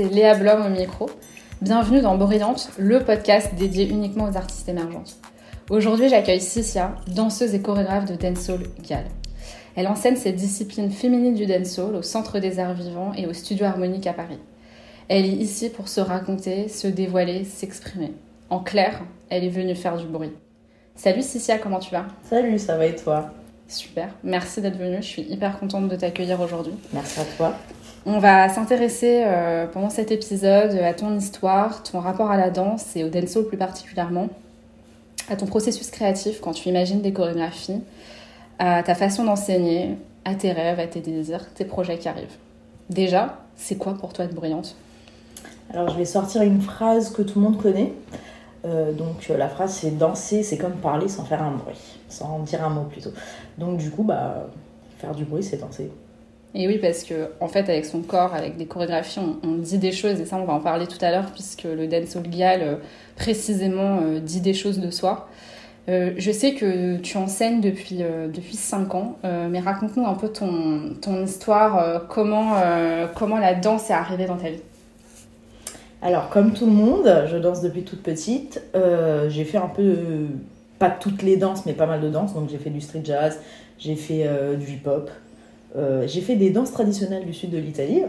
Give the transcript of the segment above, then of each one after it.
c'est Léa Blom au micro. Bienvenue dans Brillante, le podcast dédié uniquement aux artistes émergentes. Aujourd'hui, j'accueille Cicia, danseuse et chorégraphe de dancehall Gal. Elle enseigne cette discipline féminine du dancehall au Centre des Arts Vivants et au Studio Harmonique à Paris. Elle est ici pour se raconter, se dévoiler, s'exprimer. En clair, elle est venue faire du bruit. Salut Cicia, comment tu vas? Salut, ça va et toi? Super, merci d'être venue, je suis hyper contente de t'accueillir aujourd'hui. Merci à toi. On va s'intéresser euh, pendant cet épisode à ton histoire, ton rapport à la danse et au dancehall plus particulièrement, à ton processus créatif quand tu imagines des chorégraphies, à ta façon d'enseigner, à tes rêves, à tes désirs, tes projets qui arrivent. Déjà, c'est quoi pour toi être brillante? Alors je vais sortir une phrase que tout le monde connaît. Euh, donc euh, la phrase c'est danser, c'est comme parler sans faire un bruit, sans dire un mot plutôt. Donc du coup, bah, faire du bruit, c'est danser. Et oui, parce que en fait, avec son corps, avec des chorégraphies, on, dit des choses, et ça, on va en parler tout à l'heure, puisque le dancehall Gial, euh, précisément, euh, dit des choses de soi. Euh, je sais que tu enseignes depuis, depuis 5 ans, mais raconte-nous un peu ton, ton histoire, comment, comment la danse est arrivée dans ta vie. Alors, comme tout le monde, je danse depuis toute petite. j'ai fait un peu, pas toutes les danses, mais pas mal de danses. Donc, j'ai fait du street jazz, j'ai fait du hip-hop, euh, j'ai fait des danses traditionnelles du sud de l'Italie.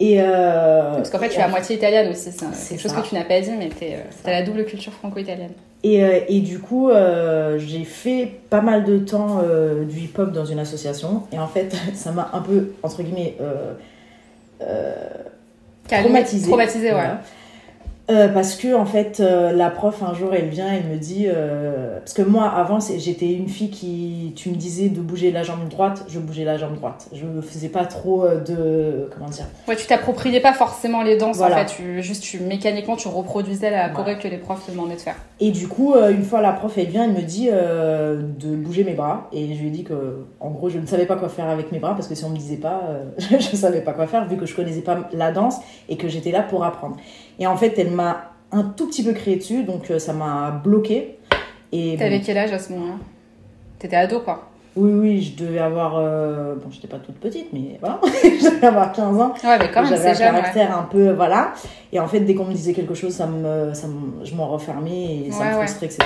Et euh, Parce qu'en fait, tu es à moitié italienne aussi. C'est quelque chose que tu n'as pas dit, mais tu as la double culture franco-italienne. Et, euh, et, du coup, j'ai fait pas mal de temps du hip-hop dans une association. Et en fait, ça m'a un peu, entre guillemets, traumatisé. Traumatisé, ouais. Euh, parce que en fait euh, la prof un jour elle vient elle me dit euh, parce que moi avant j'étais une fille qui tu me disais de bouger la jambe droite je bougeais la jambe droite. Je ne faisais pas trop de comment dire. Ouais tu t'appropriais pas forcément les danses voilà. en fait. Tu, juste tu mécaniquement tu reproduisais la choré voilà. que les profs te demandaient de faire. Et du coup une fois la prof elle vient elle me dit de bouger mes bras. Et je lui ai dit que en gros je ne savais pas quoi faire avec mes bras parce que si on me disait pas je ne savais pas quoi faire vu que je connaissais pas la danse et que j'étais là pour apprendre et en fait, elle m'a un tout petit peu crié dessus, donc euh, ça m'a bloqué. Et T'avais bon. quel âge à ce moment-là? T'étais ado, quoi Oui, oui, je devais avoir. Euh... Bon, j'étais pas toute petite, mais voilà. je devais avoir 15 ans. Ouais, mais quand même, J'avais un jeune, caractère ouais. un peu. Voilà. Et en fait, dès qu'on me disait quelque chose, ça me, ça me, je m'en refermais et ça Ouais, me frustrait, etc.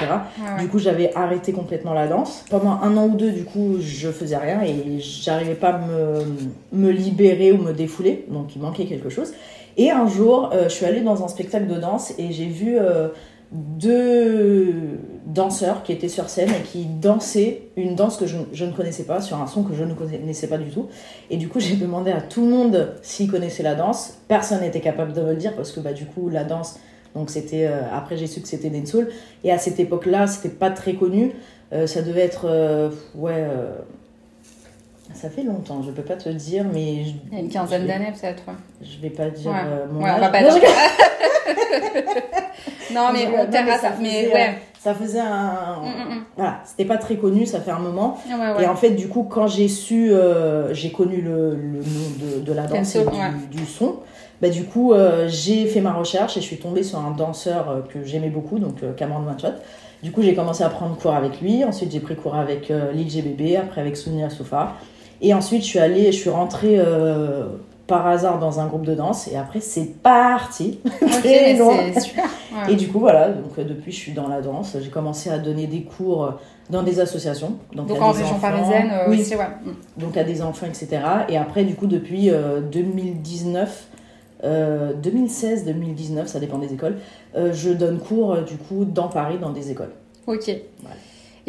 Du coup, j'avais arrêté complètement la danse. Pendant un an ou deux, du coup, je faisais rien et j'arrivais pas à me, me libérer ou me défouler. Donc, il manquait quelque chose. Et un jour, euh, je suis allée dans un spectacle de danse et j'ai vu euh, deux danseurs qui étaient sur scène et qui dansaient une danse que je, ne connaissais pas, sur un son que je ne connaissais pas du tout. Et du coup, j'ai demandé à tout le monde s'ils connaissaient la danse. Personne n'était capable de me le dire parce que bah, du coup, la danse, donc c'était. Euh, après, j'ai su que c'était dancehall. Et à cette époque-là, c'était pas très connu. Ça devait être. ouais. Ça fait longtemps, je peux pas te dire, mais. Je, Il y a une quinzaine d'années, peut-être. Je vais pas dire Ouais. euh, mon Ouais, on âge. va pas Non, dire. non, mais on non, terra mais ça. Mais faisait, ouais. Ça faisait un. Mm, mm, mm. Voilà, c'était pas très connu, ça fait un moment. Et en fait, du coup, quand j'ai su, euh, j'ai connu le, le nom de, de la danse et du, son, bah, du coup, euh, j'ai fait ma recherche et je suis tombée sur un danseur euh, que j'aimais beaucoup, donc Cameron Manchot. Du coup, j'ai commencé à prendre cours avec lui. Ensuite, j'ai pris cours avec euh, Lil GBB, après avec Sonia Soufa. Et ensuite, je suis allée, je suis rentrée euh, par hasard dans un groupe de danse. Et après, c'est parti. Ok, très mais loin. Ouais. Et du coup, voilà, donc euh, depuis, je suis dans la danse. J'ai commencé à donner des cours euh, dans des associations. Donc, Donc à en des région enfants. parisienne euh, oui, aussi, ouais. Mm. donc à des enfants, etc. Et après, du coup, depuis euh, 2019, euh, 2016-2019, ça dépend des écoles, je donne cours, du coup, dans Paris, dans des écoles. Ok. Voilà.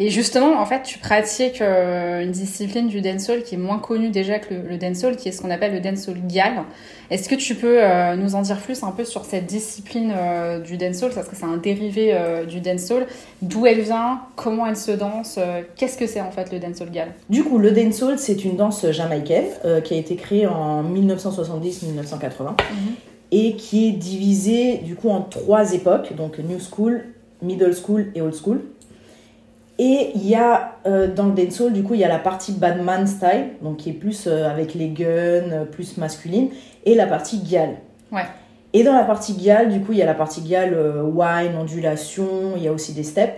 Et justement, en fait, tu pratiques euh, une discipline du dancehall qui est moins connue déjà que le, le dancehall, qui est ce qu'on appelle le dancehall gal. Est-ce que tu peux euh, nous en dire plus un peu sur cette discipline euh, du dancehall, parce que c'est un dérivé du dancehall, d'où elle vient, comment elle se danse, qu'est-ce que c'est en fait le dancehall gal? Du coup, le dancehall, c'est une danse jamaïcaine qui a été créée en 1970-1980 et qui est divisée du coup en trois époques, donc New School, Middle School et Old School. Et il y a euh, dans le dancehall, du coup, il y a la partie badman style, donc qui est plus euh, avec les guns, euh, plus masculine, et la partie gyal. Ouais. Et dans la partie gyal, du coup, il y a la partie gyal euh, wine, ondulation, il y a aussi des steps.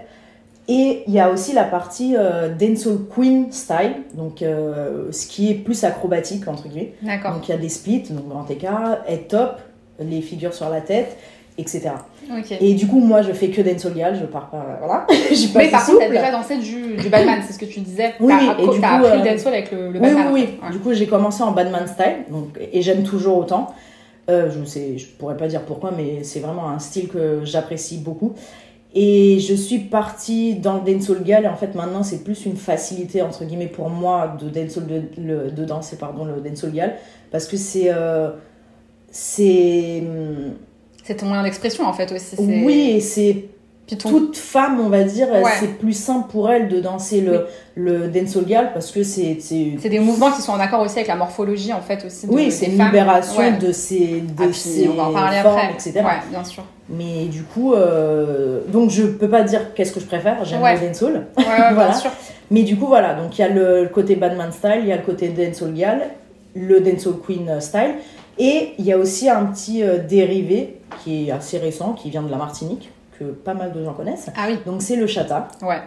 Et il y a aussi la partie dancehall queen style, donc ce qui est plus acrobatique entre guillemets. D'accord. Donc il y a des splits, donc grand écart, head top, les figures sur la tête, etc. Et du coup, moi, je fais que dancehall je pars pas, voilà. J'ai pas Mais par contre, t'as déjà dansé du, du Batman, c'est ce que tu disais. Oui, et du t'as coup, appris euh, le dancehall avec le, le Oui, oui. Du coup, j'ai commencé en Batman style, donc, et j'aime toujours autant. Euh, je sais, je pourrais pas dire pourquoi, mais c'est vraiment un style que j'apprécie beaucoup. Et je suis partie dans le dancehall gal, et en fait, maintenant, c'est plus une facilité, entre guillemets, pour moi, de, dancehall, de, le- de danser pardon, le dancehall gal, parce que c'est. euh, c'est. C'est ton moyen d'expression en fait aussi. Oui, et c'est toute femme, on va dire, Ouais. c'est plus simple pour elle de danser le, le dancehall parce que c'est. c'est- des mouvements qui sont en accord aussi avec la morphologie en fait aussi. De, Oui, c'est une femmes. libération Ouais. de ces, de Ah, ces on va en parler formes, après. etc. Ouais, bien sûr. Mais du coup, euh, donc je peux pas dire qu'est-ce que je préfère, j'aime le dancehall. Voilà. bien sûr. Mais du coup, voilà, donc il y a le, côté Batman style, il y a le côté dancehall gal, le dancehall queen style, et il y a aussi un petit euh, dérivé qui est assez récent, qui vient de la Martinique, que pas mal de gens connaissent. Ah oui, Donc c'est le chata. ouais.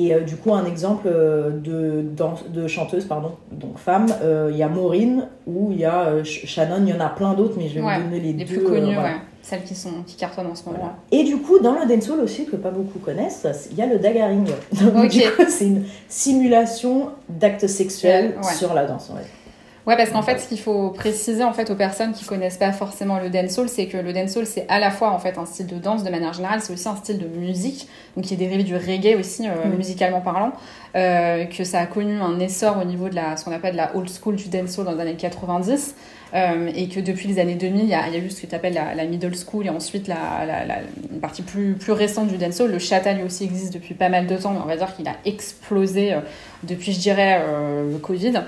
Et euh, du coup, un exemple euh, de, danse- de chanteuse, pardon, donc femme, euh, il y a Maureen ou il y a euh, Sh- Shannon, il y en a plein d'autres, mais je vais Ouais, vous donner les, Les deux. plus connues, voilà. ouais. Celles qui, sont, qui cartonnent en ce moment. Voilà. Et du coup, dans le dancehall aussi, que pas beaucoup connaissent, il y a le daggaring. Donc, Ok. du coup, c'est une simulation d'actes sexuels Ouais. sur la danse. ouais. Ouais, parce qu'en fait, ce qu'il faut préciser en fait aux personnes qui connaissent pas forcément le dancehall, c'est que le dancehall c'est à la fois en fait un style de danse de manière générale, c'est aussi un style de musique, donc qui est dérivé du reggae aussi euh, Mm. musicalement parlant, euh, que ça a connu un essor au niveau de la ce qu'on appelle la old school du dancehall dans les années 90. euh, et que depuis les années 2000, il y a, il y a eu ce que tu appelles la, la middle school et ensuite la, la, la- une partie plus, plus récente du dancehall. Le chata lui aussi existe depuis pas mal de temps, mais on va dire qu'il a explosé depuis, je dirais, euh, le Covid.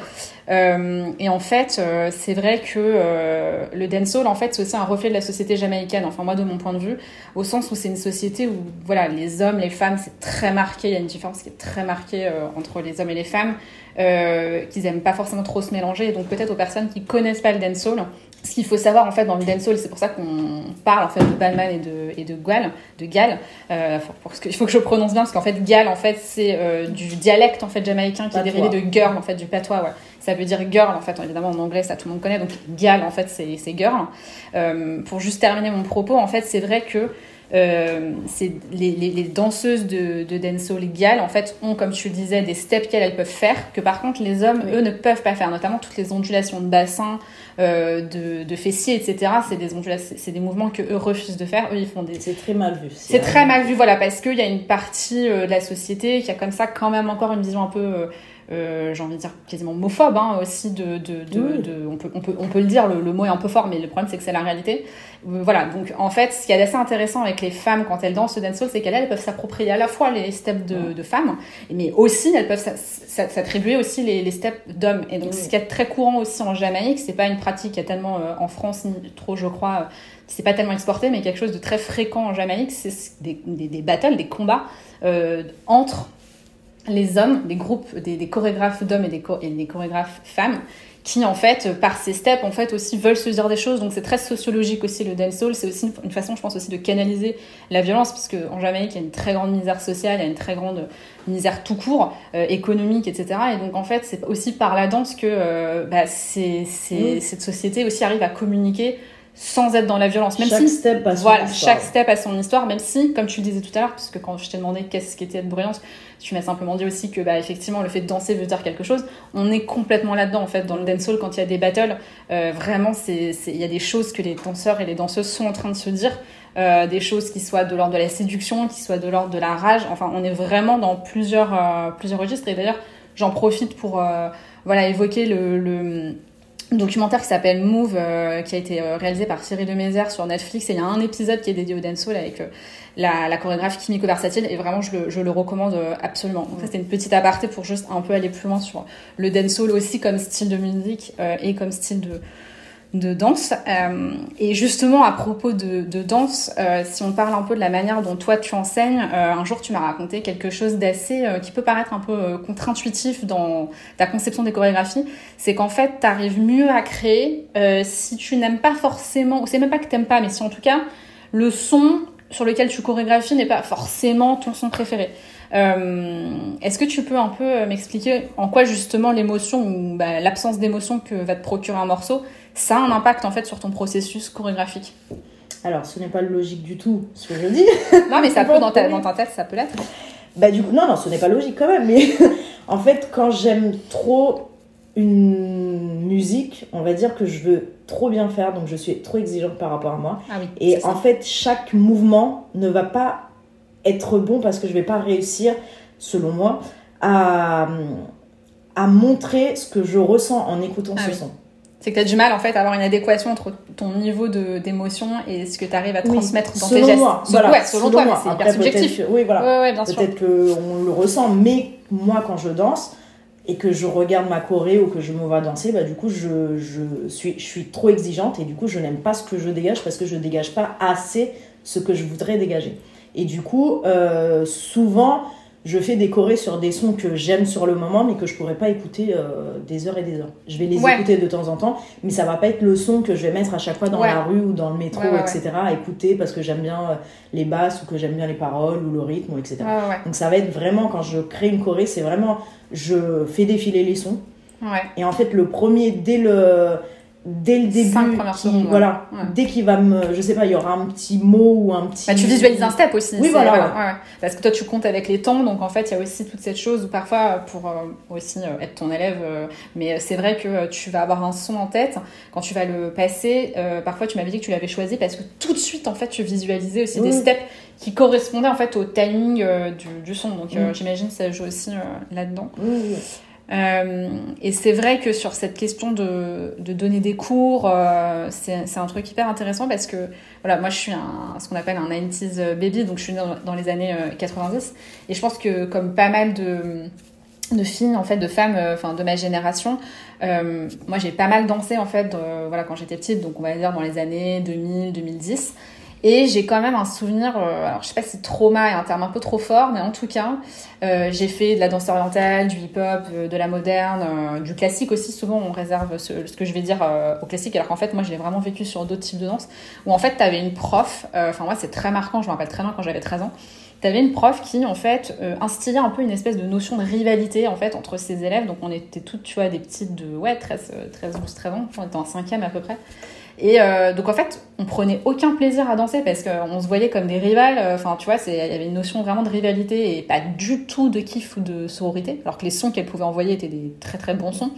Euh, et en fait, euh, c'est vrai que le dancehall, en fait, c'est aussi un reflet de la société jamaïcaine. Enfin, moi, de mon point de vue, au sens où c'est une société où, voilà, les hommes, les femmes, c'est très marqué. Il y a une différence qui est très marquée entre les hommes et les femmes, qu'ils aiment pas forcément trop se mélanger. Et donc, peut-être aux personnes qui connaissent pas le dancehall, ce qu'il faut savoir en fait dans le dancehall, c'est pour ça qu'on parle en fait de Balman et de et de Gal, de Gal. Euh, pour il faut que je prononce bien parce qu'en fait Gal en fait c'est du dialecte en fait jamaïcain qui est dérivé de girl en fait du patois ouais. Ça veut dire girl en fait évidemment en anglais ça tout le monde connaît donc Gal en fait c'est girl. Euh, pour juste terminer mon propos en fait c'est vrai que euh, c'est les, les, les danseuses de, de dancehall Gal en fait ont comme tu le disais des steps qu'elles elles peuvent faire que par contre les hommes Oui. eux ne peuvent pas faire notamment toutes les ondulations de bassin euh, de, de fessiers etc c'est des c'est des mouvements que eux refusent de faire eux ils font des C'est très mal vu. c'est très mal vu, voilà, parce qu'il y a une partie euh, de la société qui a comme ça quand même encore une vision un peu, euh, j'ai envie de dire quasiment homophobe hein, aussi de, de, de, Oui. de- on peut, on peut, on peut le dire, le, le mot est un peu fort, mais le problème c'est que c'est la réalité. Euh, voilà, donc en fait, ce qui est assez intéressant avec les femmes quand elles dansent le dancehall, c'est qu'elles elles peuvent s'approprier à la fois les steps de, de femmes, mais aussi elles peuvent s'a- s'a- s'attribuer aussi les, les steps d'hommes. Et donc Oui. ce qui est très courant aussi en Jamaïque, c'est pas une pratique qui est tellement euh, en France ni trop, je crois, c'est pas tellement exporté, mais quelque chose de très fréquent en Jamaïque, c'est des, des, des battles, des combats euh, entre les hommes, des groupes, des, des chorégraphes d'hommes et des, cho- et des chorégraphes femmes, qui en fait, par ces steps, en fait aussi veulent se dire des choses. Donc c'est très sociologique aussi le dancehall. C'est aussi une, façon, je pense aussi, de canaliser la violence, parce qu'en Jamaïque, il y a une très grande misère sociale, il y a une très grande misère tout court, euh, économique, etc. Et donc en fait, c'est aussi par la danse que euh, bah, cette société aussi arrive à communiquer sans être dans la violence. Même Chaque si step a son voilà, histoire. chaque step a son histoire, même si, comme tu le disais tout à l'heure, parce que quand je t'ai demandé qu'est-ce qui était être bruyante, tu m'as simplement dit aussi que, bah, effectivement, le fait de danser veut dire quelque chose. On est complètement là-dedans, en fait, dans le dancehall, quand il y a des battles, euh, vraiment, il y a des choses que les danseurs et les danseuses sont en train de se dire, euh, des choses qui soient de l'ordre de la séduction, qui soient de l'ordre de la rage. Enfin, on est vraiment dans plusieurs, euh, plusieurs registres. Et d'ailleurs, j'en profite pour, euh, voilà, évoquer le, le documentaire qui s'appelle Move, euh, qui a été euh, réalisé par Thierry Demézère sur Netflix. Et il y a un épisode qui est dédié au dancehall avec euh, la, la chorégraphe Kimiko Versatile. Et vraiment, je le, je le recommande euh, absolument. Donc ça, c'était une petite aparté pour juste un peu aller plus loin sur le dancehall aussi comme style de musique euh, et comme style de, de danse. Euh, et justement, à propos de, danse, euh, si on parle un peu de la manière dont toi tu enseignes, euh, un jour tu m'as raconté quelque chose d'assez qui peut paraître un peu contre-intuitif dans ta conception des chorégraphies, c'est qu'en fait, tu arrives mieux à créer si tu n'aimes pas forcément, ou c'est même pas que t'aimes pas, mais si en tout cas le son sur lequel tu chorégraphies n'est pas forcément ton son préféré. Euh, Est-ce que tu peux un peu m'expliquer en quoi justement l'émotion ou bah, l'absence d'émotion que va te procurer un morceau, ça a un impact en fait sur ton processus chorégraphique? Alors, ce n'est pas logique du tout ce que je dis. Non, mais ça peut dans ta, dans ta tête, ça peut l'être. Bah du coup, non, non, ce n'est pas logique quand même. Mais en fait, quand j'aime trop une musique, on va dire que je veux trop bien faire, donc je suis trop exigeante par rapport à moi. Ah oui. Et ça. en fait, chaque mouvement ne va pas être bon parce que je vais pas réussir, selon moi, à, à montrer ce que je ressens en écoutant Ah ce oui. son. C'est que tu as du mal en fait à avoir une adéquation entre ton niveau d'émotion et ce que tu arrives à Oui, transmettre dans selon tes gestes. moi, Selon- voilà, ouais, selon, toi, c'est hyper subjectif. oui, voilà. Ouais, ouais, bien sûr. Peut-être qu'on le ressent, mais moi, quand je danse et que je regarde ma choré ou que je me vois danser, bah, du coup, je, je, suis, je suis trop exigeante et du coup, je n'aime pas ce que je dégage parce que je dégage pas assez ce que je voudrais dégager. Et du coup, euh, souvent, je fais des chorés sur des sons que j'aime sur le moment, mais que je pourrais pas écouter euh, des heures et des heures. Je vais les Ouais. écouter de temps en temps, mais ça va pas être le son que je vais mettre à chaque fois dans Ouais. la rue ou dans le métro, Ouais, etc. à écouter parce que j'aime bien euh, les basses ou que j'aime bien les paroles ou le rythme, etc. Donc ça va être vraiment, quand je crée une choré, c'est vraiment, je fais défiler les sons. Et en fait, le premier, dès le, dès le début, Cinq premières secondes, voilà, Ouais. dès qu'il va me, je sais pas, il y aura un petit mot ou un petit... Bah, tu visualises un step aussi. Oui, voilà, ouais. Parce que toi, tu comptes avec les temps, donc en fait, il y a aussi toute cette chose où parfois, pour euh, aussi euh, être ton élève, euh, mais c'est vrai que tu vas avoir un son en tête, quand tu vas le passer, parfois tu m'avais dit que tu l'avais choisi parce que tout de suite, en fait, tu visualisais aussi des steps qui correspondaient en fait au timing du, du son. Donc j'imagine que ça joue aussi là-dedans. Oui. Euh, et c'est vrai que sur cette question de, de donner des cours, euh, c'est un truc hyper intéressant parce que voilà, moi je suis ce qu'on appelle un 90s baby, donc je suis née dans, les années euh, 90. Et je pense que comme pas mal de, de filles, en fait, de femmes euh, enfin, de ma génération, euh, moi j'ai pas mal dansé en fait voilà, quand j'étais petite, donc on va dire dans les années 2000, 2010. Et j'ai quand même un souvenir, euh, alors je sais pas si trauma est un terme un peu trop fort, mais en tout cas, euh, j'ai fait de la danse orientale, du hip-hop, euh, de la moderne, du classique aussi. Souvent, on réserve ce, que je vais dire au classique, alors qu'en fait, moi, je l'ai vraiment vécu sur d'autres types de danse. Où en fait, tu avais une prof, enfin, moi, c'est très marquant, je me rappelle très bien quand j'avais 13 ans. Tu avais une prof qui, en fait, instillait un peu une espèce de notion de rivalité, en fait, entre ses élèves. Donc, on était toutes, tu vois, des petites de, ouais, 13, euh, 13 12, 13 ans. On était en cinquième à peu près. Et euh, donc en fait, on prenait aucun plaisir à danser parce qu'on se voyait comme des rivales. euh, Enfin, tu vois, il y avait une notion vraiment de rivalité et pas du tout de kiff ou de sororité. Alors que les sons qu'elle pouvait envoyer étaient des très très bons sons.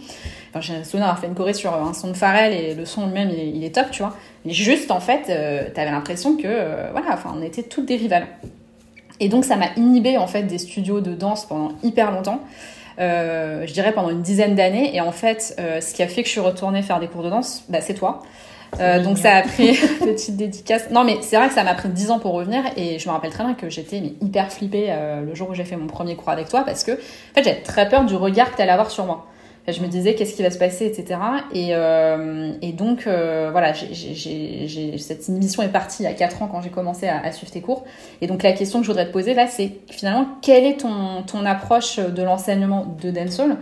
Enfin, j'ai souvenir d'avoir fait une choré sur un son de Pharrell et le son lui-même il, est- top, tu vois. Mais juste en fait, euh, t'avais l'impression que euh, voilà, enfin, on était toutes des rivales. Et donc ça m'a inhibé en fait des studios de danse pendant hyper longtemps. Je dirais pendant une dizaine d'années. Et en fait, ce qui a fait que je suis retournée faire des cours de danse, bah, c'est toi. Euh, donc ça a pris petite dédicace. Non mais c'est vrai que ça m'a pris 10 ans pour revenir et je me rappelle très bien que j'étais mais, hyper flippée euh, le jour où j'ai fait mon premier cours avec toi parce que en fait j'avais très peur du regard que tu allais avoir sur moi. Enfin, je me disais qu'est-ce qui va se passer etc. Et, euh, et donc euh, voilà j'ai- cette émission est partie il y a 4 ans quand j'ai commencé à, à suivre tes cours. Et donc la question que je voudrais te poser là c'est finalement quelle est ton, ton approche de l'enseignement de dancehall?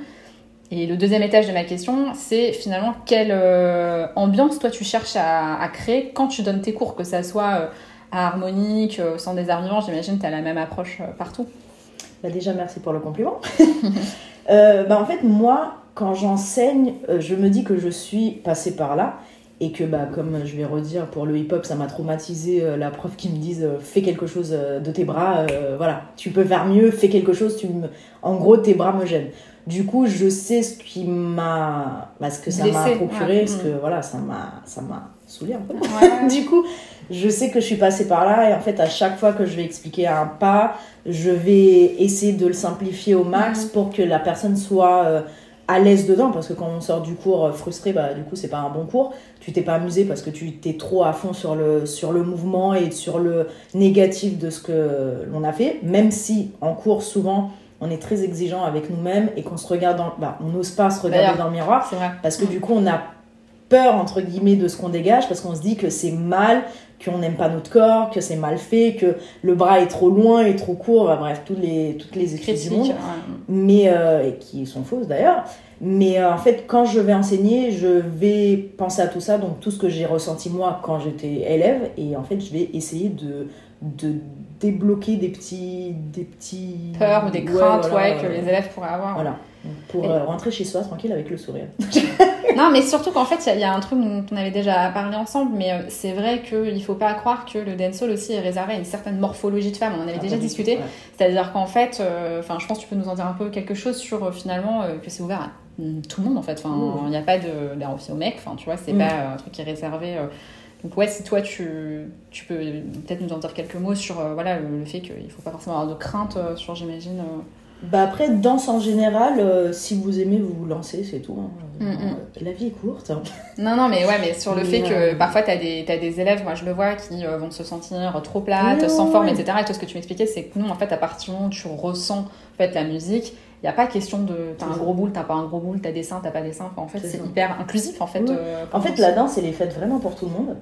Et le deuxième étage de ma question, c'est finalement quelle euh, ambiance toi tu cherches à, créer quand tu donnes tes cours, que ça soit euh, à harmonique, euh, au centre des j'imagine que tu as la même approche partout. Bah déjà, merci pour le compliment. Bah en fait, moi, quand j'enseigne, je me dis que je suis passée par là et que, bah, comme je vais redire, pour le hip-hop, ça m'a traumatisé euh, la prof qui me dise euh, fais quelque chose euh, de tes bras, voilà, tu peux faire mieux, fais quelque chose, tu me... en gros, tes bras me gênent. Du coup, je sais ce qui m'a. Bah, ce que ça m'a procuré, parce Mm. que voilà, ça m'a ça m'a saoulé un peu. Ouais. du coup, je sais que je suis passée par là et en fait, à chaque fois que je vais expliquer un pas, je vais essayer de le simplifier au max Mhm. pour que la personne soit à l'aise dedans parce que quand on sort du cours euh, frustré, bah du coup, c'est pas un bon cours. Tu t'es pas amusé parce que tu t'es trop à fond sur le, sur le mouvement et sur le négatif de ce que l'on a fait, même si en cours, souvent, on est très exigeant avec nous-mêmes et qu'on se regarde dans. Bah, on n'ose pas se regarder dans le miroir C'est vrai. parce que du coup, on a peur, entre guillemets, de ce qu'on dégage, parce qu'on se dit que c'est mal, qu'on n'aime pas notre corps, que c'est mal fait, que le bras est trop loin et trop court, bah, bref, toutes les, toutes les excuses du monde, Critique. mais, euh, et qui sont fausses d'ailleurs. Mais euh, en fait, quand je vais enseigner, je vais penser à tout ça, donc tout ce que j'ai ressenti moi quand j'étais élève, et en fait, je vais essayer de, de débloquer des petits, des petits Peur ou des Ouais, craintes voilà, ouais, ouais, que les élèves pourraient avoir. Voilà. Pour euh, rentrer chez soi tranquille avec le sourire. Non, mais surtout qu'en fait, il y a- il y, a un truc dont on avait déjà parlé ensemble, mais euh, c'est vrai qu'il faut pas croire que le dancehall aussi est réservé à une certaine morphologie de femme. On en avait Ah, déjà discuté. ouais. C'est-à-dire qu'en fait, euh, enfin, je pense que tu peux nous en dire un peu quelque chose sur finalement que c'est ouvert à tout le monde en fait. Enfin, Oui. il n'y a pas de là aussi aux mecs. Enfin, tu vois, c'est Mm. pas un truc qui est réservé. Donc ouais, si toi tu, tu peux peut-être nous en dire quelques mots sur euh, voilà le, le fait qu'il faut pas forcément avoir de crainte euh, sur, j'imagine. euh, Bah après, danse en général, euh, si vous aimez, vous vous lancez, c'est tout. hein. Mm, mm. Euh, La vie est courte. Non, non, mais ouais, mais sur le Mais, fait que euh, parfois t'as des, t'as des élèves, moi je le vois, qui euh, vont se sentir trop plates, sans forme, ouais. etc. Et toi, ce que tu m'expliquais, c'est que non, en fait, à partir du moment où tu ressens en fait, la musique, il n'y a pas question de t'as un gros boule, t'as pas un gros boule, t'as des seins, t'as pas des seins. Enfin, en fait, C'est hyper inclusif en fait. En fait, la danse, elle est faite vraiment pour tout le monde.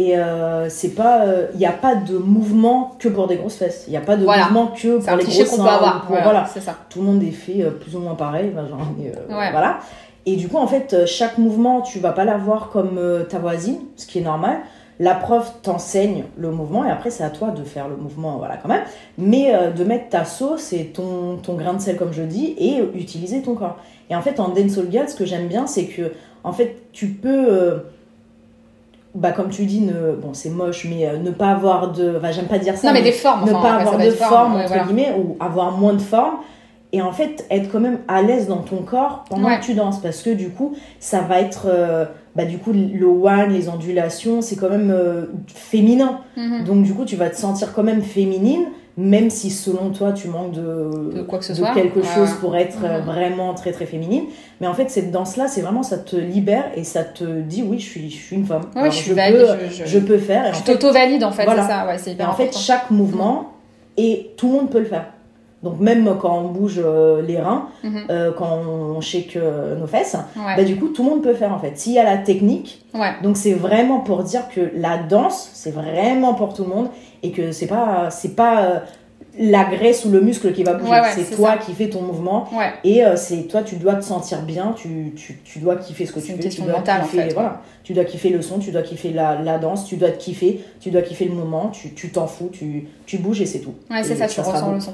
Et euh, c'est pas, il n'y a pas de mouvement que pour des grosses fesses. Il n'y a pas de Voilà. mouvement que pour les cliché gros qu'on seins. peut ou avoir. pour- Voilà, voilà. c'est ça. tout le monde est fait euh, plus ou moins pareil. Genre, euh, Ouais. Voilà. Et du coup, en fait, euh, chaque mouvement, tu vas pas l'avoir comme euh, ta voisine, ce qui est normal. La prof t'enseigne le mouvement et après, c'est à toi de faire le mouvement, voilà, quand même. Mais euh, de mettre ta sauce et ton, ton grain de sel, comme je dis, et euh, utiliser ton corps. Et en fait, en dancehall girl, ce que j'aime bien, c'est que, en fait, tu peux. euh, bah, comme tu dis, ne, bon, c'est moche, mais euh, ne pas avoir de. Enfin, j'aime pas dire ça. Non, mais des formes. ne enfin, pas avoir de forme, ouais, entre voilà. guillemets, ou avoir moins de forme. Et en fait, être quand même à l'aise dans ton corps pendant Ouais. que tu danses. Parce que du coup, ça va être. euh, bah, du coup, le one, les ondulations, c'est quand même euh, féminin. Mhm. Donc, du coup, tu vas te sentir quand même féminine, même si selon toi, tu manques de, De quoi que ce de soit. quelque chose pour être euh, vraiment très très féminine. Mais en fait, cette danse-là, c'est vraiment, ça te libère et ça te dit, oui, je suis, je suis une femme. Alors, je suis peux, valide. Je, je, je peux faire. Et en je t'auto-valide en fait, Voilà. c'est ça. Ouais, et en fait, chaque mouvement, et tout le monde peut le faire. Donc même quand on bouge euh, les reins, Mhm. euh, quand on shake euh, nos fesses, Ouais. bah, du coup, tout le monde peut faire en fait. S'il y a la technique, ouais. donc c'est vraiment pour dire que la danse, c'est vraiment pour tout le monde et que c'est pas, c'est pas euh, la graisse ou le muscle qui va bouger. Ouais, ouais, c'est toi ça. qui fais ton mouvement Ouais. et euh, c'est toi, tu dois te sentir bien, tu, tu, tu dois kiffer ce que tu fais. tu dois mentale, en kiffer, fait, Voilà. Tu dois kiffer le son, tu dois kiffer la, la danse, tu dois te kiffer, tu dois kiffer le moment, tu tu t'en fous, tu, tu bouges et c'est tout. Ouais, c'est ça, tu ressens le son.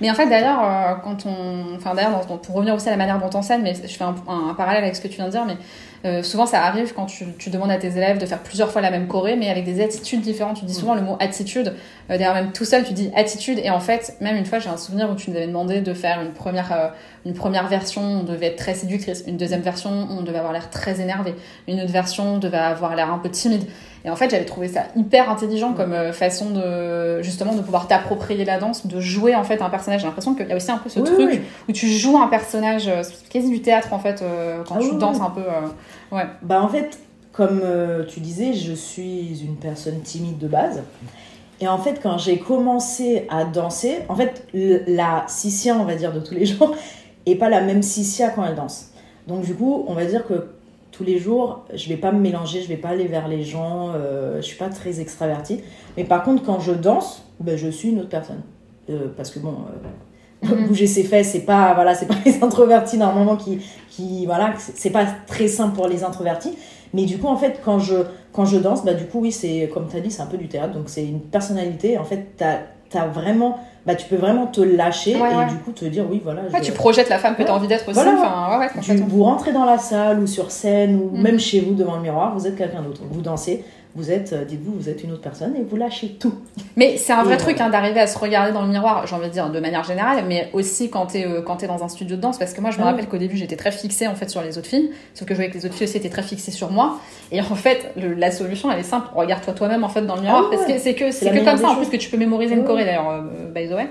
Mais en fait, d'ailleurs, euh, quand on. Enfin, d'ailleurs, pour revenir aussi à la manière dont on enseigne, mais je fais un, un- un parallèle avec ce que tu viens de dire, mais euh, souvent ça arrive quand tu, tu demandes à tes élèves de faire plusieurs fois la même choré, mais avec des attitudes différentes. Tu dis souvent le mot attitude. D'ailleurs, même tout seul, tu dis attitude. Et en fait, même une fois, j'ai un souvenir où tu nous avais demandé de faire une première, euh, une première version, on devait être très séductrice. Une deuxième version, on devait avoir l'air très énervé. Une autre version, on devait avoir l'air un peu timide. Et en fait, j'avais trouvé ça hyper intelligent comme euh, façon de justement de pouvoir t'approprier la danse, de jouer en fait un personnage. J'ai l'impression qu'il y a aussi un peu ce Oui, truc oui. où tu joues un personnage, euh, c'est quasi du théâtre en fait, euh, quand Ah tu oui, danses un peu. euh, Bah en fait, comme tu disais, je suis une personne timide de base. Et en fait, quand j'ai commencé à danser, en fait, la Sissia, on va dire, de tous les jours, est pas la même Sissia quand elle danse. Donc du coup, on va dire que tous les jours, je vais pas me mélanger, je vais pas aller vers les gens, euh, je suis pas très extravertie. Mais par contre, quand je danse, ben, je suis une autre personne. Euh, parce que bon, euh, Mhm. bouger ses fesses, c'est pas, voilà, c'est pas les introvertis normalement qui, qui voilà, c'est pas très simple pour les introvertis. Mais du coup, en fait, quand je, quand je danse, bah, du coup, oui, c'est comme tu as dit, c'est un peu du théâtre. Donc, c'est une personnalité. En fait, tu as, vraiment. Bah, tu peux vraiment te lâcher Ouais, et ouais. du coup te dire oui, voilà. Ouais, je- tu projettes la femme que tu as envie d'être aussi. Voilà. Enfin, vous rentrez dans la salle ou sur scène ou Mhm. même chez vous devant le miroir, vous êtes quelqu'un d'autre. Vous dansez, vous êtes, euh, dites-vous, vous êtes une autre personne et vous lâchez tout. Mais c'est un vrai Et truc voilà. hein, d'arriver à se regarder dans le miroir, j'ai envie de dire de manière générale, mais aussi quand t'es euh, quand t'es dans un studio de danse, parce que moi je me Ah oui. rappelle qu'au début j'étais très fixée en fait sur les autres filles, sauf que je voyais que les autres filles aussi étaient très fixées sur moi, et en fait le- la solution elle est simple, regarde-toi toi-même en fait dans le miroir, Ah ouais. parce que c'est que c'est que comme ça en plus que tu peux mémoriser une Ouais. choré d'ailleurs, euh, by the way.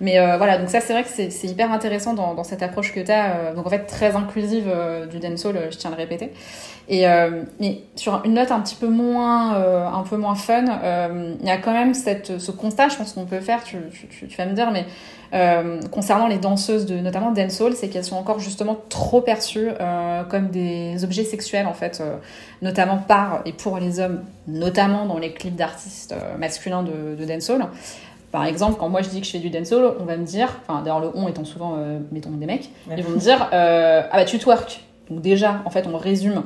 Mais euh, voilà, donc ça c'est vrai que c'est hyper intéressant dans, cette approche que tu as, donc en fait très inclusive euh, du dancehall, euh, je tiens à le répéter. Et euh, mais sur une note un petit peu moins, euh, un peu moins fun, euh, il y a quand même cette, ce constat, je pense qu'on peut faire, tu, vas me dire, mais euh, concernant les danseuses de notamment dancehall, c'est qu'elles sont encore justement trop perçues euh, comme des objets sexuels en fait, euh, notamment par et pour les hommes, notamment dans les clips d'artistes euh, masculins de, de dancehall. Par exemple, quand moi je dis que je fais du dancehall, on va me dire, enfin d'ailleurs le on étant souvent, euh, mettons des mecs, ils vont me dire, euh, ah bah tu twerk. Donc déjà, en fait, on résume,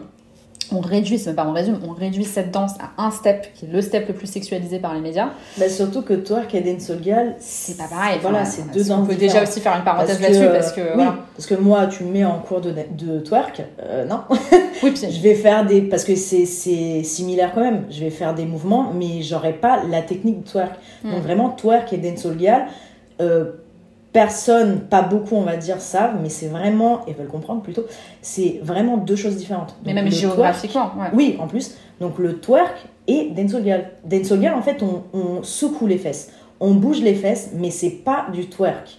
on réduit, c'est même pas on résume, on réduit cette danse à un step, qui est le step le plus sexualisé par les médias. Bah, surtout que twerk et dancehall gal, C'est pas pareil. Voilà, Enfin, c'est deux On danses peut déjà aussi faire une parenthèse Parce que, là-dessus parce que oui, voilà. parce que moi, tu me mets en cours de, de twerk, euh, non. Oui, puis Je vais faire des. Parce que c'est c'est similaire quand même. Je vais faire des mouvements, mais j'aurai pas la technique de twerk. Hmm. Donc vraiment, twerk et dancehall gal, euh, personne, pas beaucoup on va dire, savent, mais c'est vraiment, et veulent comprendre plutôt, c'est vraiment deux choses différentes. mais même twerk- géographiquement, ouais. oui, en plus. Donc le twerk et dancehall gal, en fait, on, on secoue les fesses. On bouge les fesses, mais c'est pas du twerk.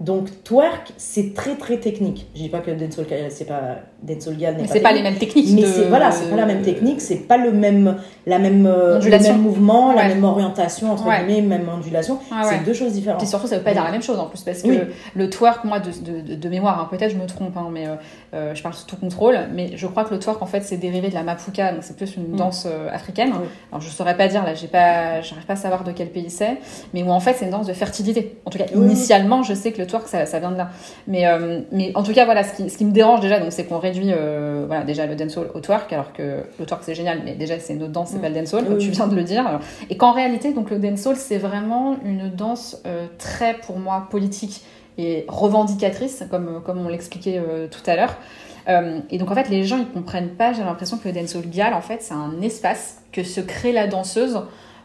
Donc twerk, c'est très très technique. Je dis pas que dancehall gal, c'est pas dancehall gal n'est pas c'est pas les technique. mêmes techniques. Mais de- voilà, c'est pas la même technique, c'est pas le même la même euh, le même mouvement, la même orientation entre Ouais. guillemets, même ondulation. Ah ouais. C'est deux choses différentes. Puis surtout, ça veut pas dire la même chose en plus, parce que Oui. le twerk, moi, de, de, mémoire, hein, peut-être je me trompe, hein, mais euh, euh, je parle sous tout contrôle, mais je crois que le twerk, en fait, c'est dérivé de la mapuka, donc c'est plus une Mm. danse euh, africaine. Oui. Alors, je saurais pas dire, là, j'ai pas, j'arrive pas à savoir de quel pays c'est, mais où en fait, c'est une danse de fertilité. En tout cas, oui. initialement, je sais que le twerk, ça, ça vient de là. Mais, euh, mais en tout cas, voilà, ce qui, ce qui me dérange déjà, donc, c'est qu'on réduit, euh, voilà, déjà le dancehall au twerk, alors que le twerk, c'est génial, mais déjà, c'est une autre danse, c'est Mm. pas le dancehall, Oui, comme tu viens de le dire. Et qu'en réalité, donc le dancehall, c'est vraiment une danse euh, très, pour moi, politique et revendicatrice, comme, comme on l'expliquait euh, tout à l'heure. Euh, et donc, en fait, les gens, ils comprennent pas, j'ai l'impression que le dancehall gal, en fait, c'est un espace que se crée la danseuse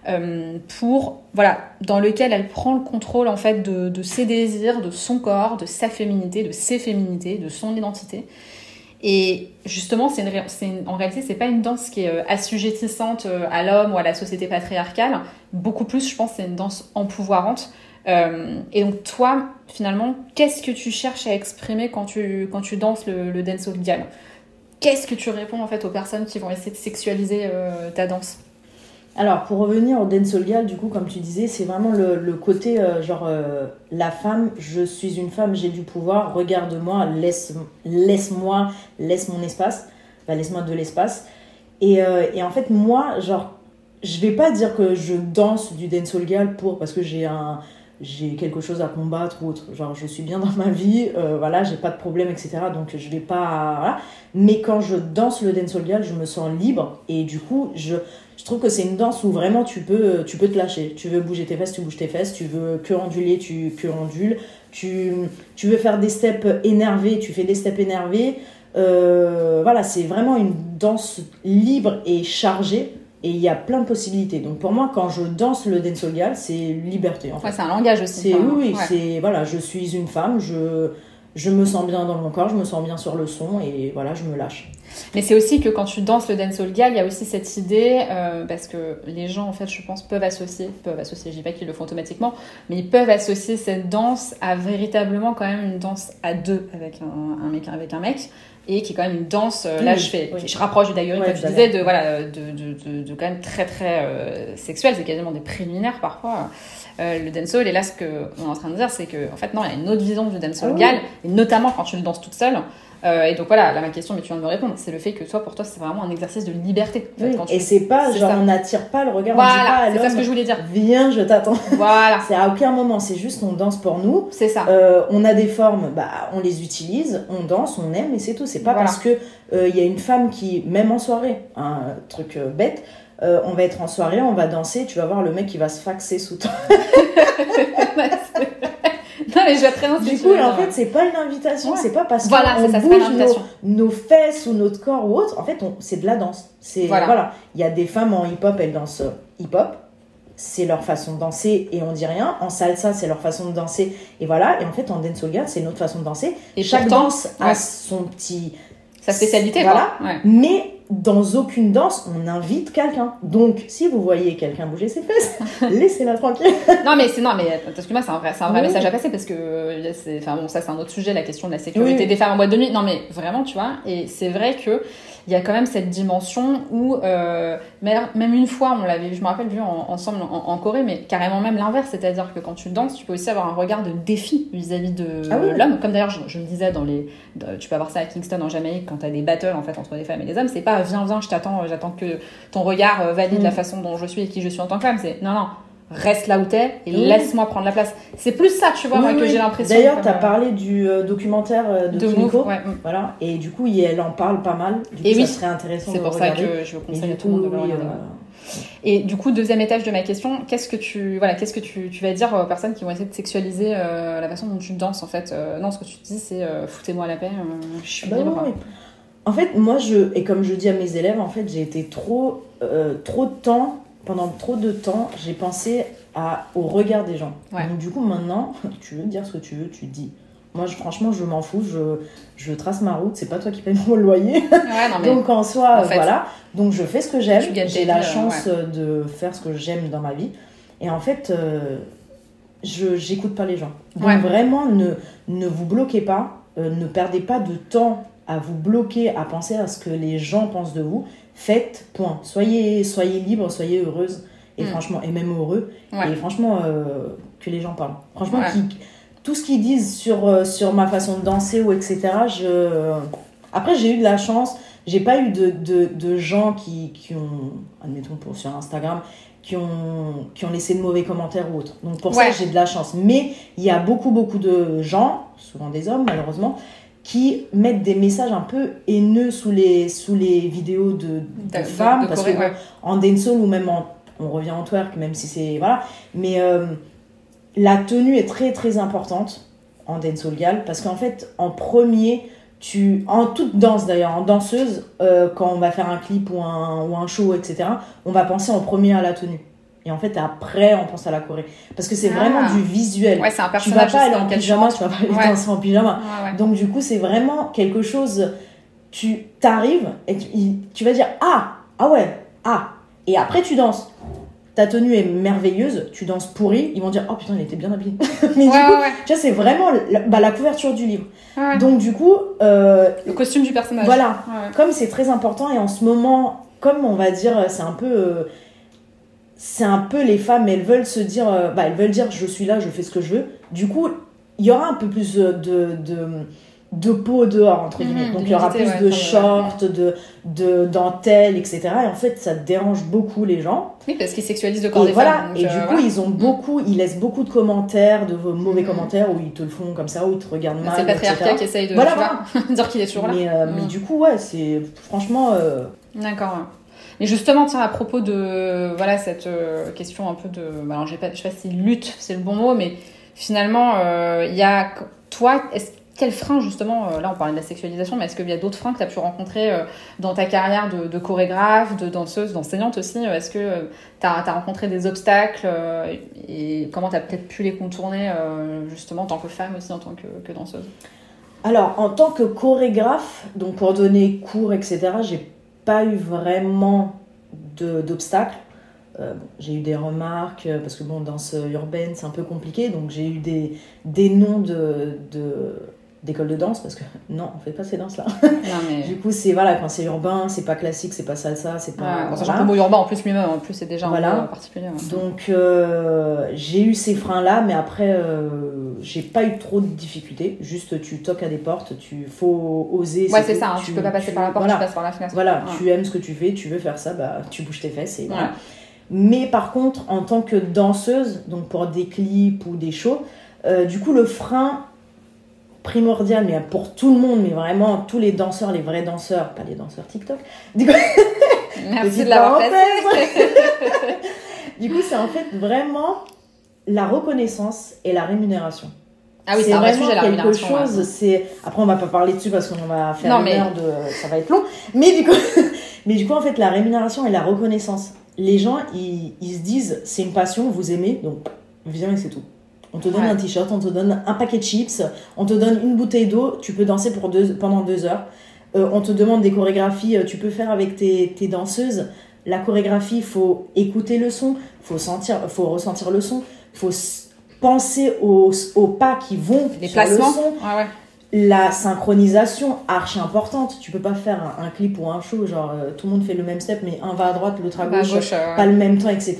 euh, pour, voilà, dans lequel elle prend le contrôle, en fait, de, de ses désirs, de son corps, de sa féminité, de ses féminités, de son identité. Et justement, c'est en réalité, c'est pas une danse qui est euh, assujettissante euh, à l'homme ou à la société patriarcale. Beaucoup plus, je pense, c'est une danse empouvoirante. Euh, et donc, toi, finalement, qu'est-ce que tu cherches à exprimer quand tu, quand tu danses le, le dancehall gal Qu'est-ce que tu réponds en fait aux personnes qui vont essayer de sexualiser ta danse? Alors, pour revenir au dancehall du coup, comme tu disais, c'est vraiment le, côté, euh, genre, euh, la femme, je suis une femme, j'ai du pouvoir, regarde-moi, laisse, laisse-moi, laisse mon espace, bah, laisse-moi de l'espace. Et, euh, et en fait, moi, genre, je vais pas dire que je danse du dancehall gal pour, parce que j'ai un j'ai quelque chose à combattre ou autre. Genre, je suis bien dans ma vie, voilà, j'ai pas de problème, etc. Donc, je vais pas. Mais quand je danse le dancehall je me sens libre et du coup, je, je trouve que c'est une danse où vraiment tu peux, tu peux te lâcher. Tu veux bouger tes fesses, tu bouges tes fesses. Tu veux que onduler, tu que ondules. Tu, tu veux faire des steps énervés, tu fais des steps énervés. Euh, voilà, c'est vraiment une danse libre et chargée. Et il y a plein de possibilités. Donc pour moi, quand je danse le dancehall c'est liberté en fait. Ouais, c'est un langage aussi. C'est oui, oui, ouais. c'est voilà, je suis une femme, je je me sens bien dans mon corps, je me sens bien sur le son et voilà, je me lâche. Mais c'est aussi que quand tu danses le dancehall gal, il y a aussi cette idée, euh, parce que les gens, en fait, je pense, peuvent associer, peuvent associer, je dis pas qu'ils le font automatiquement, mais ils peuvent associer cette danse à véritablement quand même une danse à deux avec un, un mec avec un mec, et qui est quand même une danse, euh, là Oui, je fais, oui. je rapproche du daguerre, Ouais, comme tu du disais, daguerre. de, voilà, de, de, de, de quand même très très euh, sexuel, c'est quasiment des préliminaires parfois. Euh, le dancehall, et là ce qu'on est en train de dire, c'est que en fait non, il y a une autre vision du dancehall Ah oui. gal, et notamment quand tu le danses toute seule. Euh, et donc voilà, là ma question, mais tu viens de me répondre, c'est le fait que toi, pour toi, c'est vraiment un exercice de liberté. en fait, Oui, quand Et c'est pas genre ça. on n'attire pas le regard, Voilà, c'est ça ce que je voulais dire. viens, je t'attends. Voilà, C'est à aucun moment, c'est juste on danse pour nous. c'est ça. Euh, on a des formes, bah, on les utilise, on danse, on aime et c'est tout. C'est pas Voilà. parce que euh, il y a une femme qui, même en soirée, un truc euh, bête, euh, on va être en soirée, on va danser, tu vas voir le mec qui va se faxer sous toi. mais je vais très bien Du coup, en fait, c'est pas une invitation, Ouais. c'est pas parce Voilà, qu'on bouge nos, fesses ou notre corps ou autre. En fait, on- c'est de la danse. C'est Voilà. voilà. Il y a des femmes en hip-hop, elles dansent euh, hip-hop. C'est leur façon de danser et on dit rien. En salsa, c'est leur façon de danser et voilà. Et en fait, en dancehall c'est notre façon de danser. Et Chaque pourtant, danse ouais. a son petit. Sa spécialité, Voilà. quoi. Ouais. Mais dans aucune danse, on invite quelqu'un. Donc, si vous voyez quelqu'un bouger ses fesses, laissez-la tranquille. non, mais c'est non, mais parce que moi, c'est un vrai, un vrai message à passer parce que c'est, enfin bon, ça c'est un autre sujet, la question de la sécurité des femmes en boîte de nuit. Non, mais vraiment, tu vois. Et c'est vrai que il y a quand même cette dimension où, euh, même une fois, on l'avait, je me rappelle, vu ensemble en, Corée, mais carrément même l'inverse, c'est-à-dire que quand tu danses, tu peux aussi avoir un regard de défi vis-à-vis de ah l'homme. Comme d'ailleurs, je, le disais dans les, tu peux avoir ça à Kingston en Jamaïque quand tu as des battles en fait entre les femmes et les hommes. C'est pas viens viens, je t'attends, j'attends que ton regard euh, valide la mm. façon dont je suis et qui je suis en tant que femme. C'est non non reste là où t'es et laisse-moi prendre la place. C'est plus ça, tu vois, moi, que j'ai l'impression. D'ailleurs, t'as parlé du euh, documentaire euh, de, de Kimiko, mm. voilà, et du coup, elle en parle pas mal. Du coup, et ça serait intéressant C'est pour ça que je conseille à tout le monde de le regarder. Euh, et du coup, deuxième étage de ma question, qu'est-ce que tu, voilà, qu'est-ce que tu, tu, vas dire aux personnes qui vont essayer de sexualiser la façon dont tu danses en fait Non, ce que tu dis, c'est foutez-moi la paix, je suis bah libre. En fait, moi, je, et comme je dis à mes élèves, en fait, j'ai été trop, trop de temps pendant trop de temps, j'ai pensé à, au regard des gens. Donc, du coup, maintenant, tu veux dire ce que tu veux, tu dis. Moi, je, franchement, je m'en fous. Je, je trace ma route. C'est pas toi qui payes mon loyer. Donc, en soi, voilà. Donc, je fais ce que j'aime. J'ai la chance de faire ce que j'aime dans ma vie. Et en fait, euh, je j'écoute pas les gens. Donc, vraiment, ne, ne vous bloquez pas. Euh, ne perdez pas de temps à vous bloquer, à penser à ce que les gens pensent de vous faites, point. Soyez, soyez libre, soyez heureuse, et mm. franchement, et même heureux, et franchement, euh, que les gens parlent. Franchement, tout ce qu'ils disent sur, euh, sur ma façon de danser ou etc., je... Après, j'ai eu de la chance, j'ai pas eu de, de, de gens qui, qui, ont, admettons pour, sur Instagram, qui ont, qui ont laissé de mauvais commentaires ou autres. Donc pour ça, j'ai de la chance. Mais il y a beaucoup, beaucoup de gens, souvent des hommes malheureusement, qui mettent des messages un peu haineux sous les, sous les vidéos de, femmes. parce que en dancehall ou même en, on revient en twerk, même si c'est. Voilà. Mais euh, la tenue est très très importante en dancehall gal parce qu'en fait, en premier, tu, en toute danse d'ailleurs, en danseuse, euh, quand on va faire un clip ou un, ou un show, etc., on va penser en premier à la tenue. Et en fait, après, on pense à la Corée. Parce que c'est vraiment ah. du visuel. Ouais, c'est un personnage. Tu vas pas aller en pyjama, tu vas pas aller danser en pyjama. Donc, du coup, c'est vraiment quelque chose. Tu t'arrives et tu, vas dire Ah, ah ouais, ah. Et après, tu danses. Ta tenue est merveilleuse, tu danses pourri. Ils vont dire Oh putain, il était bien habillé. Mais du coup, tu vois, c'est vraiment la, bah, la, couverture du livre. Donc, du coup. Euh, Le costume du personnage. Voilà. Comme c'est très important et en ce moment, comme on va dire, c'est un peu. Euh, c'est un peu les femmes, elles veulent se dire, euh, bah, elles veulent dire je suis là, je fais ce que je veux. Du coup, il y aura un peu plus de, de, de peau dehors, entre mhm, guillemets. Donc il y aura plus de shorts, de, de dentelles, etc. Et en fait, ça dérange beaucoup les gens. Oui, parce qu'ils sexualisent le corps et des voilà. femmes. et du euh, coup, ils ont mhm. beaucoup, ils laissent beaucoup de commentaires, de mauvais mhm. commentaires, où ils te le font comme ça, où ils te regardent mal. C'est le patriarcat qui essaye de voilà, dire qu'il est toujours là. Mais, euh, mais du coup, ouais, c'est franchement. D'accord. Mais justement, tiens, à propos de voilà cette euh, question un peu de, bah, alors, je pas, je sais pas si lutte, c'est le bon mot, mais finalement, euh, il y a toi, quel frein justement, euh, là on parlait de la sexualisation, mais est-ce qu'il y a d'autres freins que tu as pu rencontrer dans ta carrière de, chorégraphe, de danseuse, d'enseignante aussi Est-ce que tu as, rencontré des obstacles et comment tu as peut-être pu les contourner justement en tant que femme aussi, en tant que, que danseuse? Alors en tant que chorégraphe, donc pour donner cours, etc., j'ai pas eu vraiment d'obstacles. Euh, j'ai eu des remarques, euh, parce que bon, danse urbaine, c'est un peu compliqué, donc j'ai eu des, des noms de, de, d'école de danse parce que non on fait pas ces danses là mais... du coup c'est voilà quand c'est urbain c'est pas classique c'est pas salsa c'est pas ouais, voilà. mot urbain en plus lui-même en plus c'est déjà voilà. un particulier donc euh, j'ai eu ces freins là mais après euh, j'ai pas eu trop de difficultés. Juste tu toques à des portes tu faut oser ouais c'est ça hein, tu, peux pas passer par la porte tu passes par la fenêtre. Voilà tu aimes ce que tu fais tu veux faire ça bah tu bouges tes fesses et voilà. Mais par contre en tant que danseuse donc pour des clips ou des shows euh, du coup le frein primordial, mais pour tout le monde, mais vraiment tous les danseurs, les vrais danseurs, pas les danseurs TikTok. Du coup, Merci de l'avoir Du coup, c'est en fait vraiment la reconnaissance et la rémunération. Ah oui, c'est vraiment quelque chose. C'est après on va pas parler dessus parce qu'on va faire une heure de, ça va être long. Mais du coup, mais du coup en fait la rémunération et la reconnaissance. Les gens ils, ils se disent c'est une passion, vous aimez, donc viens et c'est tout. On te donne un t-shirt, on te donne un paquet de chips, on te donne une bouteille d'eau, tu peux danser pour deux, pendant deux heures. Euh, on te demande des chorégraphies, euh, tu peux faire avec tes, tes danseuses. La chorégraphie, il faut écouter le son, faut sentir, faut ressentir le son, faut penser aux, aux pas qui vont Les sur le son. Ouais, ouais. La synchronisation, archi importante. Tu peux pas faire un, un clip ou un show, genre euh, tout le monde fait le même step, mais un va à droite, l'autre à à gauche, gauche, euh, pas le même temps, etc.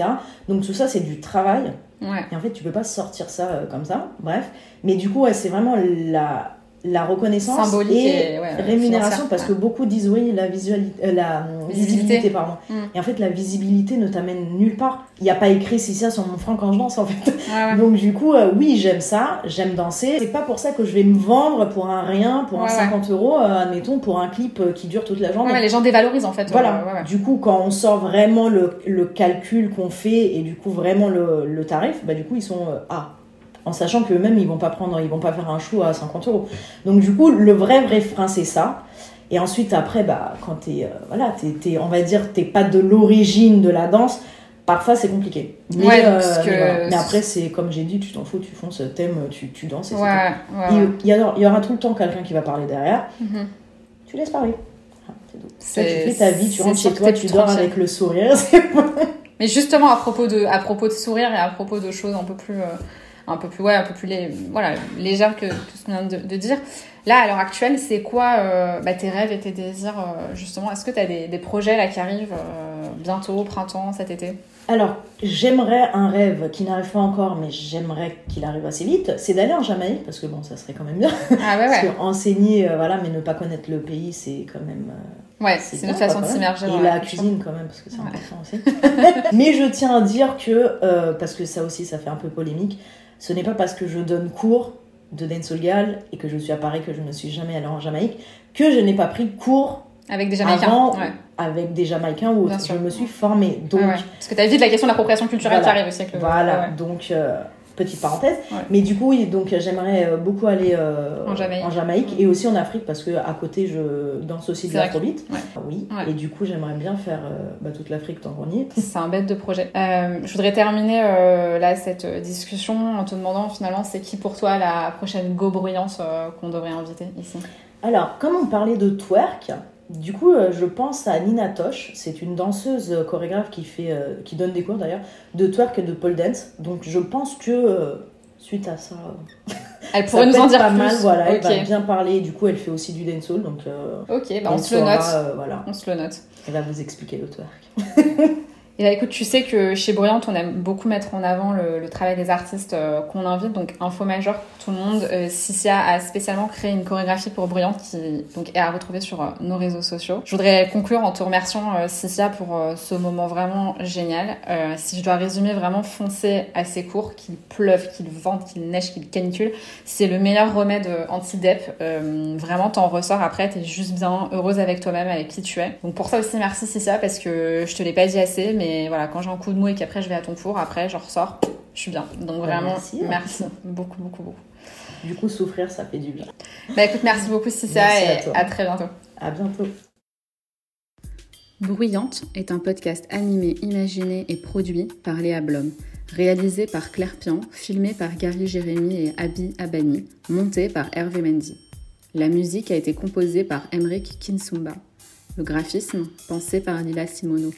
Donc tout ça, c'est du travail. Ouais. Et en fait, tu peux pas sortir ça euh, comme ça. Bref. Mais du coup, c'est vraiment la, la reconnaissance Symbolique et, et, ouais, rémunération parce que beaucoup disent oui, la, euh, la Visibilité. visibilité. pardon. Mm. Et en fait, la visibilité ne t'amène nulle part. Il n'y a pas écrit si ça sur mon franc quand je danse en fait. Ouais, ouais. Donc du coup, euh, oui, j'aime ça, j'aime danser. C'est pas pour ça que je vais me vendre pour un rien, pour un Ouais, ouais. 50 euros, euh, admettons, pour un clip euh, qui dure toute la journée. Mais les gens dévalorisent en fait. Voilà. Du coup, quand on sort vraiment le, le calcul qu'on fait et du coup vraiment le, le tarif, bah du coup ils sont ah en sachant que eux-mêmes ils vont pas prendre, ils vont pas faire un show à 50 euros. Donc du coup le vrai vrai frein c'est ça. Et ensuite après bah quand t'es euh, voilà t'es, t'es- on va dire t'es pas de l'origine de la danse. Parfois c'est compliqué. Mais, Ouais, euh, ce que- mais, voilà. Mais après c'est comme j'ai dit, tu t'en fous, tu fonces, t'aimes, tu, tu danses Ouais, ouais. Il, y aura, il y aura tout le temps quelqu'un qui va parler derrière. Mhm. Tu laisses parler. Ah. Toi, tu fais ta vie, tu rentres chez toi, tu dors avec le sourire. Mais justement, à propos de, à propos de sourire et à propos de choses un peu plus, euh, un peu plus, ouais, un peu plus lé- voilà, légères que tout ce qu'on vient de, de dire. Là, à l'heure actuelle, c'est quoi euh, bah, tes rêves et tes désirs, euh, justement? Est-ce que tu as des, des projets là qui arrivent euh, bientôt, au printemps, cet été? Alors, j'aimerais un rêve qui n'arrive pas encore, mais j'aimerais qu'il arrive assez vite, c'est d'aller en Jamaïque, parce que bon, ça serait quand même bien. Ah ouais, Parce ouais. que enseigner, euh, voilà, mais ne pas connaître le pays, c'est quand même. euh, Ouais, c'est une bien, façon de s'immerger. Et dans la cuisine, quand même, parce que c'est Ouais. important aussi. mais je tiens à dire que, euh, parce que ça aussi, ça fait un peu polémique, ce n'est pas parce que je donne cours de dancehall gal et que je suis à Paris que je ne suis jamais allée en Jamaïque que je n'ai pas pris cours Avec des Jamaïcains. avant ouais. avec des Jamaïcains ou autres. Je me suis formée. Donc, ouais. Parce que tu as vite la question de l'appropriation culturelle Voilà. qui arrive aussi avec le. voilà. ouais. Donc, euh, petite parenthèse. Ouais. Mais du coup, donc j'aimerais euh, beaucoup aller euh, En Jamaïque. Jamaïque et aussi en Afrique parce que à côté, je danse aussi de l'afrobeat. Ouais. Oui. Ouais. Et du coup, j'aimerais bien faire euh, bah, toute l'Afrique tant qu'on y est. C'est un bête de projet. Euh, je voudrais terminer là cette discussion en te demandant finalement c'est qui pour toi la prochaine go bruyante euh, qu'on devrait inviter ici? Alors, comme on parlait de twerk, du coup, euh, je pense à Nina Tosh. C'est une danseuse euh, chorégraphe qui, fait, euh, qui donne des cours d'ailleurs de twerk et de pole dance. Donc, je pense que euh, suite à ça, euh, Elle ça pourrait nous peut en dire pas plus. mal. Voilà, elle va bien parler. Du coup, elle fait aussi du dancehall. Donc, ok, bah on se le note. voilà, On se le note. elle va vous expliquer le twerk. Et là, écoute, tu sais que chez Bruyante, on aime beaucoup mettre en avant le, travail des artistes euh, qu'on invite. Donc, info majeure pour tout le monde. Euh, Cicia a spécialement créé une chorégraphie pour Bruyante qui donc, est à retrouver sur euh, nos réseaux sociaux. Je voudrais conclure en te remerciant, Cicia, pour euh, ce moment vraiment génial. Si je dois résumer, vraiment foncer à ces cours, qu'il pleuve, qu'il vente, qu'il neige, qu'il canicule, c'est le meilleur remède anti-dep. Vraiment, t'en ressors après, t'es juste bien heureuse avec toi-même, avec qui tu es. Donc pour ça aussi, merci Cicia, parce que je te l'ai pas dit assez, mais voilà, quand j'ai un coup de mou et qu'après je vais à ton cours, après je ressors, je suis bien. Donc vraiment, merci. merci. Beaucoup, beaucoup, beaucoup. Du coup, souffrir, ça fait du bien. Bah écoute, merci beaucoup Merci à et à très bientôt. À bientôt. Bruyante est un podcast animé, imaginé et produit par Léa Blom, réalisé par Claire Pian, filmé par Gary Jérémy et Abi Abani, monté par Hervé Mendy. La musique a été composée par Emric Kinsumba. Le graphisme, pensé par Lila Simono.